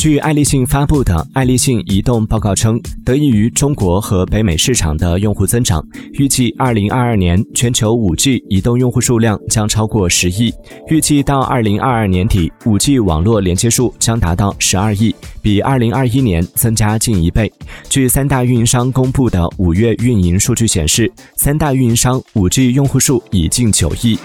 据爱立信发布的爱立信移动报告称，得益于中国和北美市场的用户增长，预计2022年全球 5G 移动用户数量将超过十亿。预计到2022年底，5G 网络连接数将达到十二亿，比2021年增加近一倍。据三大运营商公布的五月运营数据显示，三大运营商 5G 用户数已近九亿。